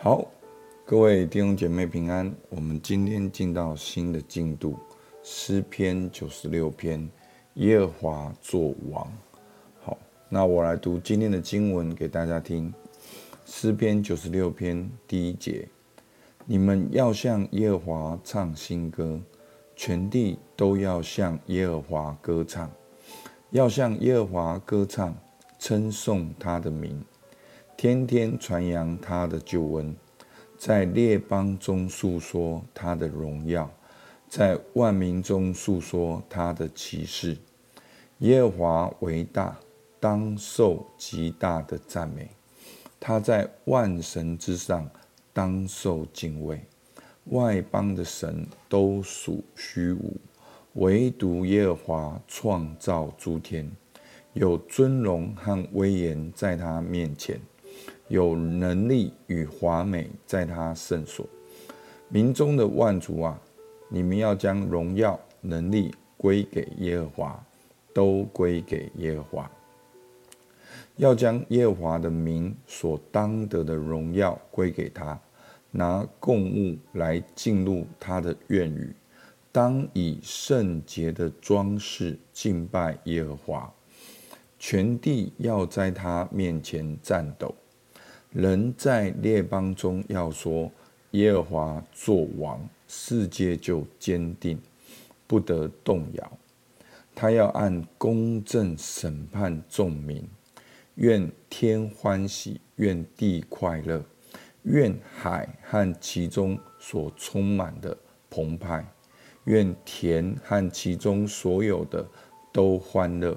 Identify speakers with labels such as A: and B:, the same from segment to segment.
A: 好，各位弟兄姐妹平安。我们今天进到新的进度，诗篇九十六篇，耶和华作王。好，那我来读今天的经文给大家听。诗篇九十六篇第一节：你们要向耶和华唱新歌，全地都要向耶和华歌唱，要向耶和华歌唱，称颂他的名。天天传扬他的救恩，在列邦中述说他的荣耀，在万民中述说他的奇事。耶和华为大，当受极大的赞美。他在万神之上，当受敬畏。外邦的神都属虚无，唯独耶和华创造诸天，有尊荣和威严在他面前。有能力与华美在他圣所，民中的万族啊，你们要将荣耀能力归给耶和华，都归给耶和华。要将耶和华的名所当得的荣耀归给他，拿供物来进入他的院宇，当以圣洁的装饰敬拜耶和华，全地要在他面前颤抖。人在列邦中要说耶和华作王，世界就坚定，不得动摇。他要按公正审判众民，愿天欢喜，愿地快乐，愿海和其中所充满的澎湃，愿田和其中所有的都欢乐。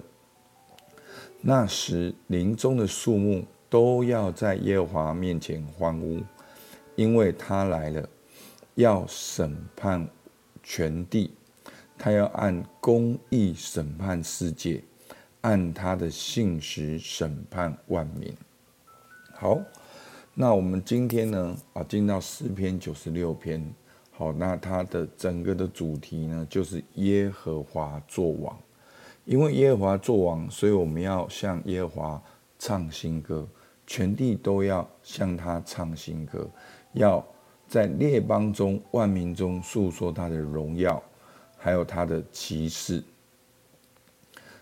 A: 那时林中的树木。都要在耶和华面前欢呼，因为他来了，要审判全地。他要按公义审判世界，按他的信实审判万民。好，那我们今天呢啊，进到诗篇九十六篇。好，那它的整个的主题呢，就是耶和华作王。因为耶和华作王，所以我们要向耶和华唱新歌。全地都要向他唱新歌，要在列邦中、万民中诉说他的荣耀，还有他的奇事。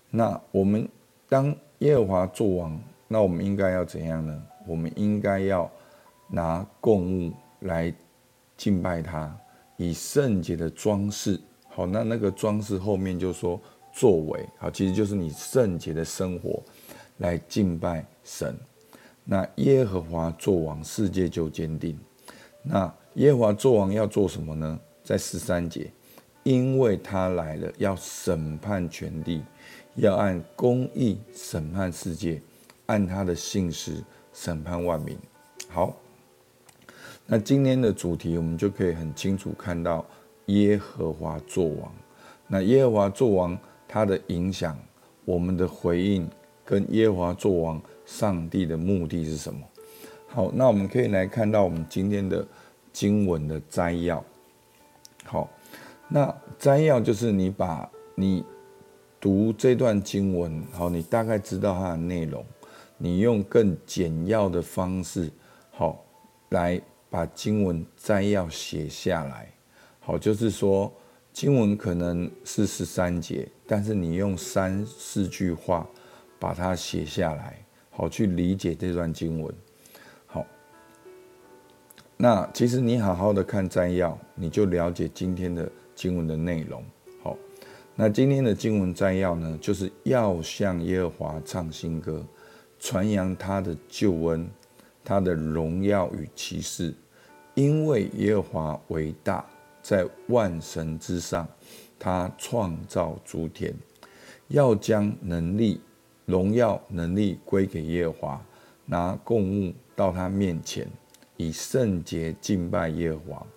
A: 那我们当耶和华作王，那我们应该要怎样呢？我们应该要拿供物来敬拜他，以圣洁的装饰。好，那那个装饰后面就说作为，好，其实就是你圣洁的生活来敬拜神。那耶和华作王，世界就坚定。那耶和华作王要做什么呢？在十三节，因为他来了，要审判全地，要按公义审判世界，按他的信实审判万民。好，那今天的主题，我们就可以很清楚看到耶和华作王。那耶和华作王，他的影响，我们的回应，跟耶华作王。上帝的目的是什么？好，那我们可以来看到我们今天的经文的摘要。好，那摘要就是你把你读这段经文，好，你大概知道它的内容，你用更简要的方式，好，来把经文摘要写下来。好，就是说经文可能是十三节，但是你用三四句话把它写下来。好，去理解这段经文。好，那其实你好好的看摘要，你就了解今天的经文的内容。好，那今天的经文摘要呢，就是要向耶和华唱新歌，传扬他的救恩、他的荣耀与奇事，因为耶和华为大，在万神之上，他创造诸天，要将能力。荣耀能力归给耶和华，拿供物到他面前，以圣洁敬拜耶和华。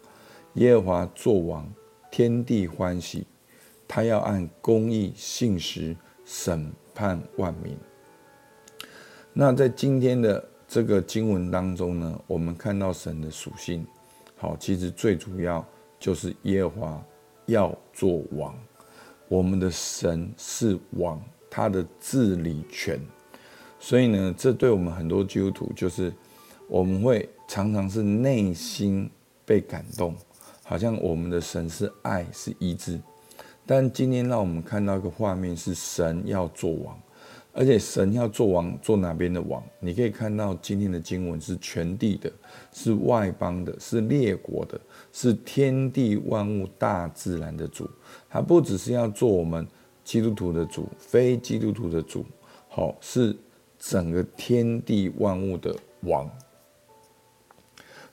A: 耶和华作王，天地欢喜。他要按公义信实审判万民。那在今天的这个经文当中呢，我们看到神的属性。好，其实最主要就是耶和华要做王，我们的神是王。他的治理权，所以呢，这对我们很多基督徒就是，我们会常常是内心被感动，好像我们的神是爱，是医治。但今天让我们看到一个画面，是神要做王，而且神要做王，做哪边的王？你可以看到今天的经文是全地的，是外邦的，是列国的，是天地万物大自然的主。他不只是要做我们基督徒的主，非基督徒的主，好，是整个天地万物的王。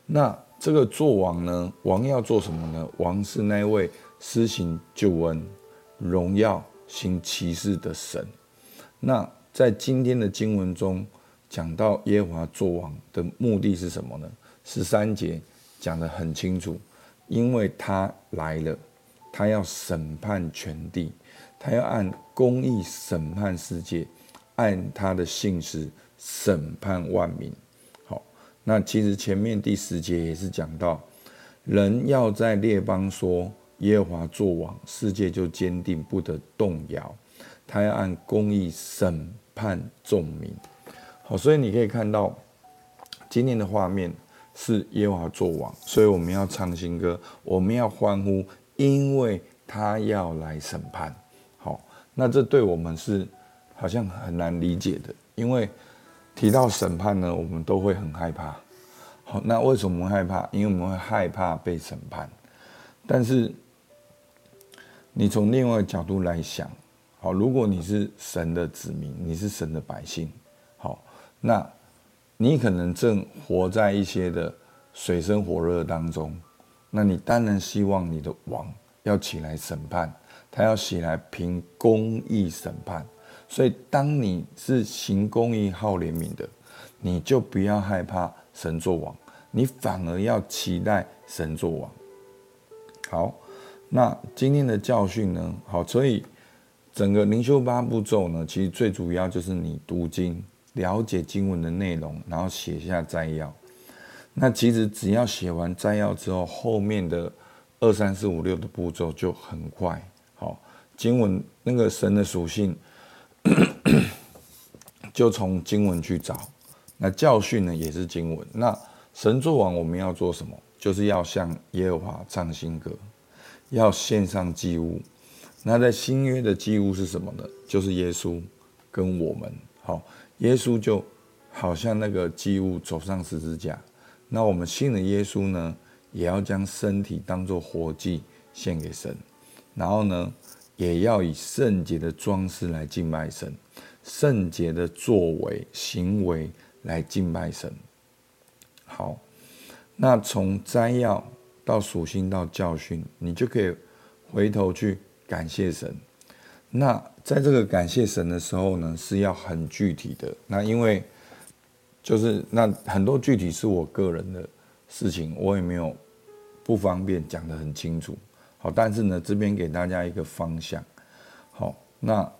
A: 那这个做王呢？王要做什么呢？王是那位。施行救恩、荣耀、行奇事的神。那在今天的经文中讲到耶和华作王的目的是什么呢？十三节讲得很清楚，因为他来了，他要审判全地，他要按公义审判世界，按他的信实审判万民。好，那其实前面第十节也是讲到，人要在列邦说。耶和华作王，世界就坚定不得动摇。他要按公义审判众民。好，所以你可以看到今天的画面是耶和华作王，所以我们要唱新歌，我们要欢呼，因为他要来审判。那这对我们是好像很难理解的，因为提到审判呢，我们都会很害怕。好，那为什么害怕？因为我们会害怕被审判，但是。你从另外角度来想，好，如果你是神的子民，你是神的百姓，好，那你可能正活在一些的水深火热当中，那你当然希望你的王要起来审判，他要起来凭公义审判。所以，当你是行公义、好怜悯的，你就不要害怕神作王，你反而要期待神作王。好。那今天的教训呢？好，所以整个灵修八步骤呢，其实最主要就是你读经，了解经文的内容，然后写下摘要。那其实只要写完摘要之后，后面的二三四五六的步骤就很快。经文那个神的属性，就从经文去找。那教训呢，也是经文。那神作王，我们要做什么？就是要向耶和华唱新歌。要献上祭物，那在新约的祭物是什么呢？就是耶稣跟我们。好，耶稣就好像那个祭物走上十字架，那我们信了耶稣呢，也要将身体当作活祭献给神，然后呢，也要以圣洁的装饰来敬拜神，圣洁的作为行为来敬拜神。好，那从摘要。到属性到教训，你就可以回头去感谢神。那在这个感谢神的时候呢，是要很具体的。那因为就是那很多具体是我个人的事情，我也没有不方便讲得很清楚。好，但是呢，这边给大家一个方向。好，那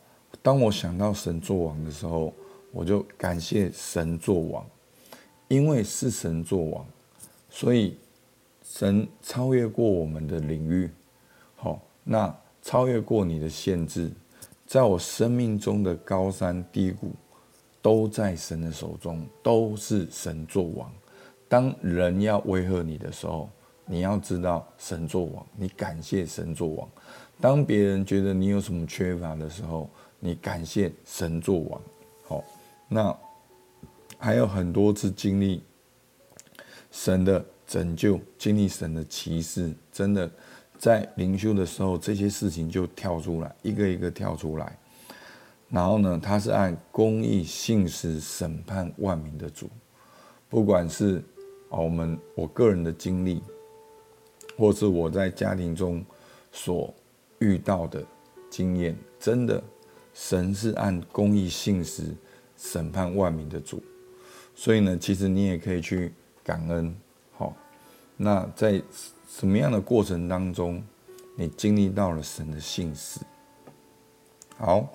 A: 当我想到神作王的时候，我就感谢神作王，因为是神作王，所以。神超越过我们的领域，好，那超越过你的限制，在我生命中的高山低谷，都在神的手中，都是神作王。当人要威吓你的时候，你要知道神作王，你感谢神作王。当别人觉得你有什么缺乏的时候，你感谢神作王。好，那还有很多次经历神的。拯救，经历神的奇事，真的在灵修的时候，这些事情就跳出来，一个一个跳出来。然后呢，他是按公义信实审判万民的主，不管是我们我个人的经历，或是我在家庭中所遇到的经验，真的，神是按公义信实审判万民的主。所以呢，其实你也可以去感恩。好那在什么样的过程当中，你经历到了神的信实？好，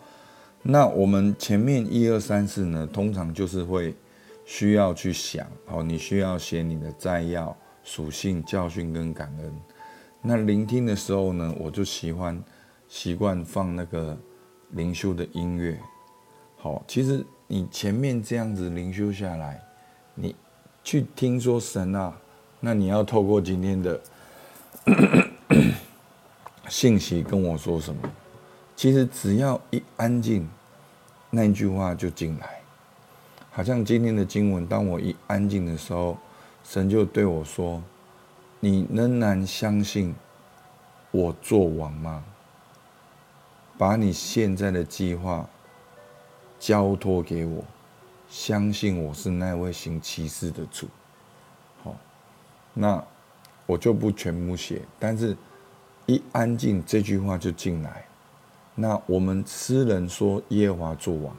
A: 那我们前面一二三四呢，通常就是会需要去想，好，你需要写你的摘要、属性、教训跟感恩。那聆听的时候呢，我就喜欢习惯放那个灵修的音乐。好，其实你前面这样子灵修下来，你去听说神啊，那你要透过今天的 信息跟我说什么？其实只要一安静，那一句话就进来。好像今天的经文，当我一安静的时候，神就对我说：“你仍然相信我做王吗？把你现在的计划交托给我，相信我是那位行奇事的主。”好，那我就不全部写，但是一安静，这句话就进来。那我们诗人说耶华作王，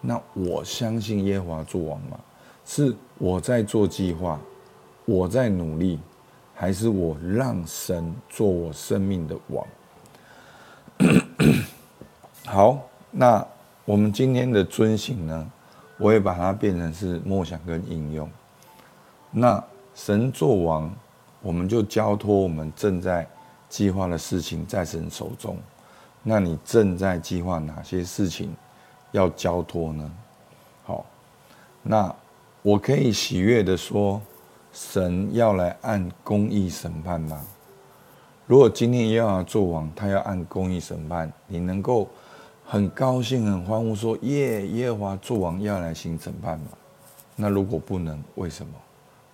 A: 那我相信耶华作王吗？是我在做计划，我在努力，还是我让神做我生命的王？好，那我们今天的遵行呢，我也把它变成是默想跟应用。那神做王，我们就交托我们正在计划的事情在神手中。那你正在计划哪些事情要交托呢？好，那我可以喜悦的说，神要来按公义审判吗？如果今天耶和华作王，他要按公义审判，你能够很高兴、很欢呼说耶，耶和华作王要来行审判吗？那如果不能，为什么？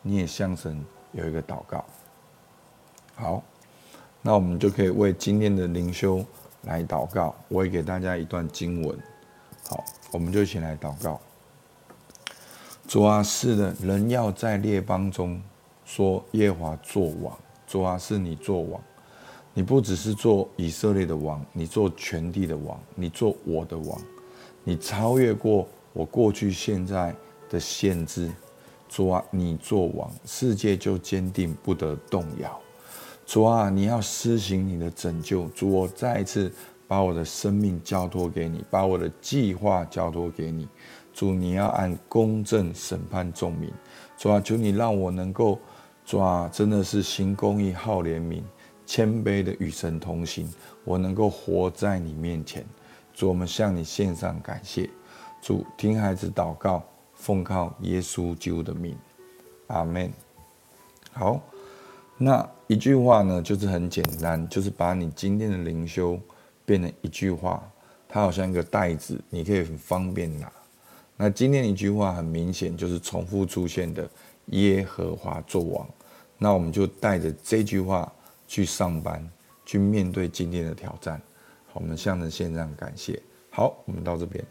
A: 你也向神有一个祷告。好，那我们就可以为今天的灵修。来祷告，我也给大家一段经文。好，我们就一起来祷告。主啊，是的，人要在列邦中说耶华作王。主啊，是你作王，你不只是做以色列的王，你做全地的王，你做我的王，你超越过我过去现在的限制。主啊，你作王，世界就坚定不得动摇。主啊，你要施行你的拯救。主，我再一次把我的生命交托给你，把我的计划交托给你。主，你要按公正审判众民。主啊，求你让我能够，主啊，真的是行公义、好怜悯、谦卑的与神同行。我能够活在你面前。主，我们向你献上感谢。主，听孩子祷告，奉靠耶稣基督的命，阿门。好。那一句话呢，就是很简单，就是把你今天的灵修变成一句话，它好像一个袋子，你可以很方便拿。那今天一句话很明显就是重复出现的“耶和华作王”，那我们就带着这句话去上班，去面对今天的挑战。好，我们向着线上感谢。好，我们到这边。